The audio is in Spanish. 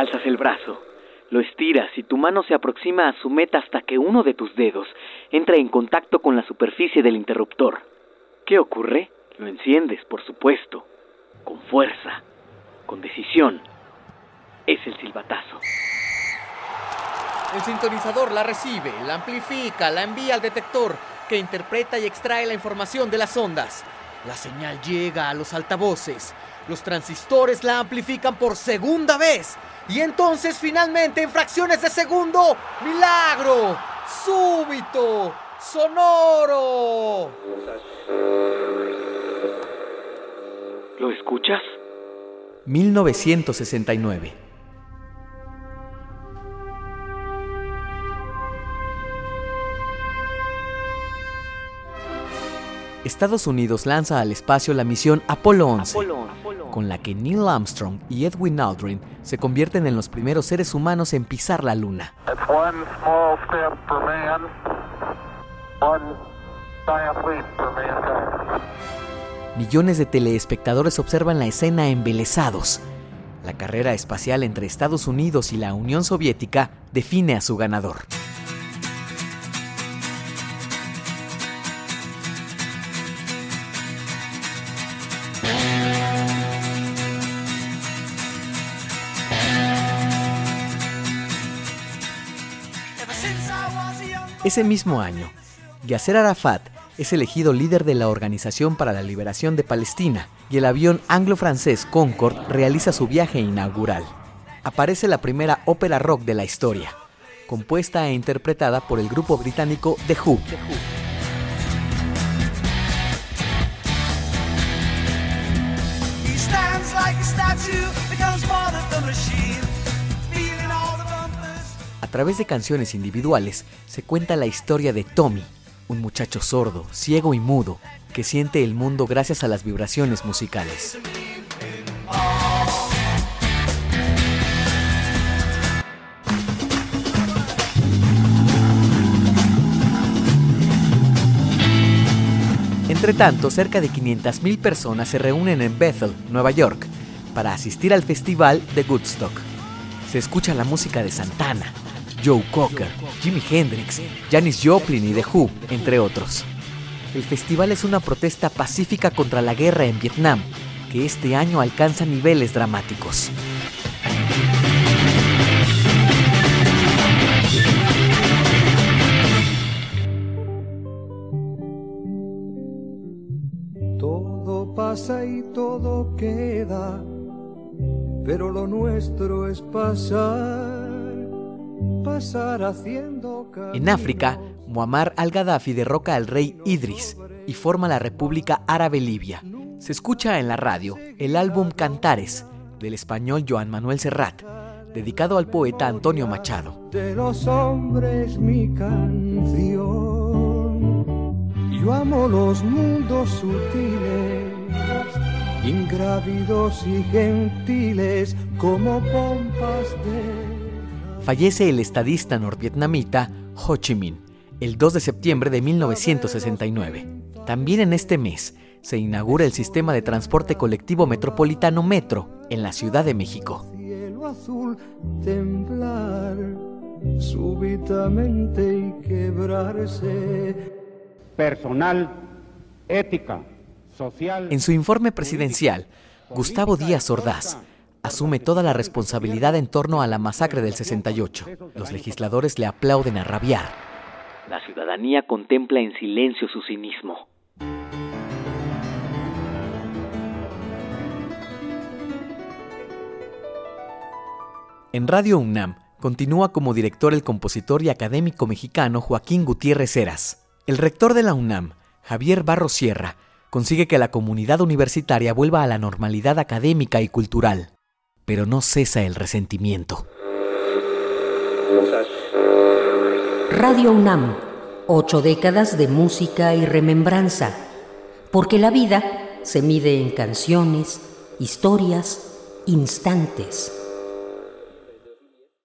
Alzas el brazo, lo estiras y tu mano se aproxima a su meta hasta que uno de tus dedos entra en contacto con la superficie del interruptor. ¿Qué ocurre? Lo enciendes, por supuesto, con fuerza, con decisión. Es el silbatazo. El sintonizador la recibe, la amplifica, la envía al detector, que interpreta y extrae la información de las ondas. La señal llega a los altavoces. Los transistores la amplifican por segunda vez. Y entonces finalmente en fracciones de segundo, milagro, súbito, sonoro. ¿Lo escuchas? 1969. Estados Unidos lanza al espacio la misión Apolo 11, con la que Neil Armstrong y Edwin Aldrin se convierten en los primeros seres humanos en pisar la Luna. Millones de teleespectadores observan la escena embelesados. La carrera espacial entre Estados Unidos y la Unión Soviética define a su ganador. Ese mismo año, Yasser Arafat es elegido líder de la Organización para la Liberación de Palestina y el avión anglo-francés Concorde realiza su viaje inaugural. Aparece la primera ópera rock de la historia, compuesta e interpretada por el grupo británico The Who. A través de canciones individuales se cuenta la historia de Tommy, un muchacho sordo, ciego y mudo, que siente el mundo gracias a las vibraciones musicales. Entre tanto, cerca de 500.000 personas se reúnen en Bethel, Nueva York, para asistir al festival de Woodstock. Se escucha la música de Santana, Joe Cocker, Jimi Hendrix, Janis Joplin y The Who, entre otros. El festival es una protesta pacífica contra la guerra en Vietnam, que este año alcanza niveles dramáticos. Todo pasa y todo queda, pero lo nuestro es pasar en África, Muammar al-Gaddafi derroca al rey Idris y forma la República Árabe Libia. Se escucha en la radio el álbum Cantares del español Joan Manuel Serrat, dedicado al poeta Antonio Machado. De los hombres mi canción. Yo amo los mundos sutiles, ingrávidos y gentiles como pompas de fallece el estadista norvietnamita Ho Chi Minh el 2 de septiembre de 1969. También en este mes se inaugura el sistema de transporte colectivo metropolitano Metro en la Ciudad de México. súbitamente y quebrarse. Personal, ética, social. En su informe presidencial, Gustavo Díaz Ordaz asume toda la responsabilidad en torno a la masacre del 68. Los legisladores le aplauden a rabiar. La ciudadanía contempla en silencio su cinismo. En Radio UNAM continúa como director el compositor y académico mexicano Joaquín Gutiérrez Heras. El rector de la UNAM, Javier Barro Sierra, consigue que la comunidad universitaria vuelva a la normalidad académica y cultural pero no cesa el resentimiento. Radio UNAM, ocho décadas de música y remembranza, porque la vida se mide en canciones, historias, instantes.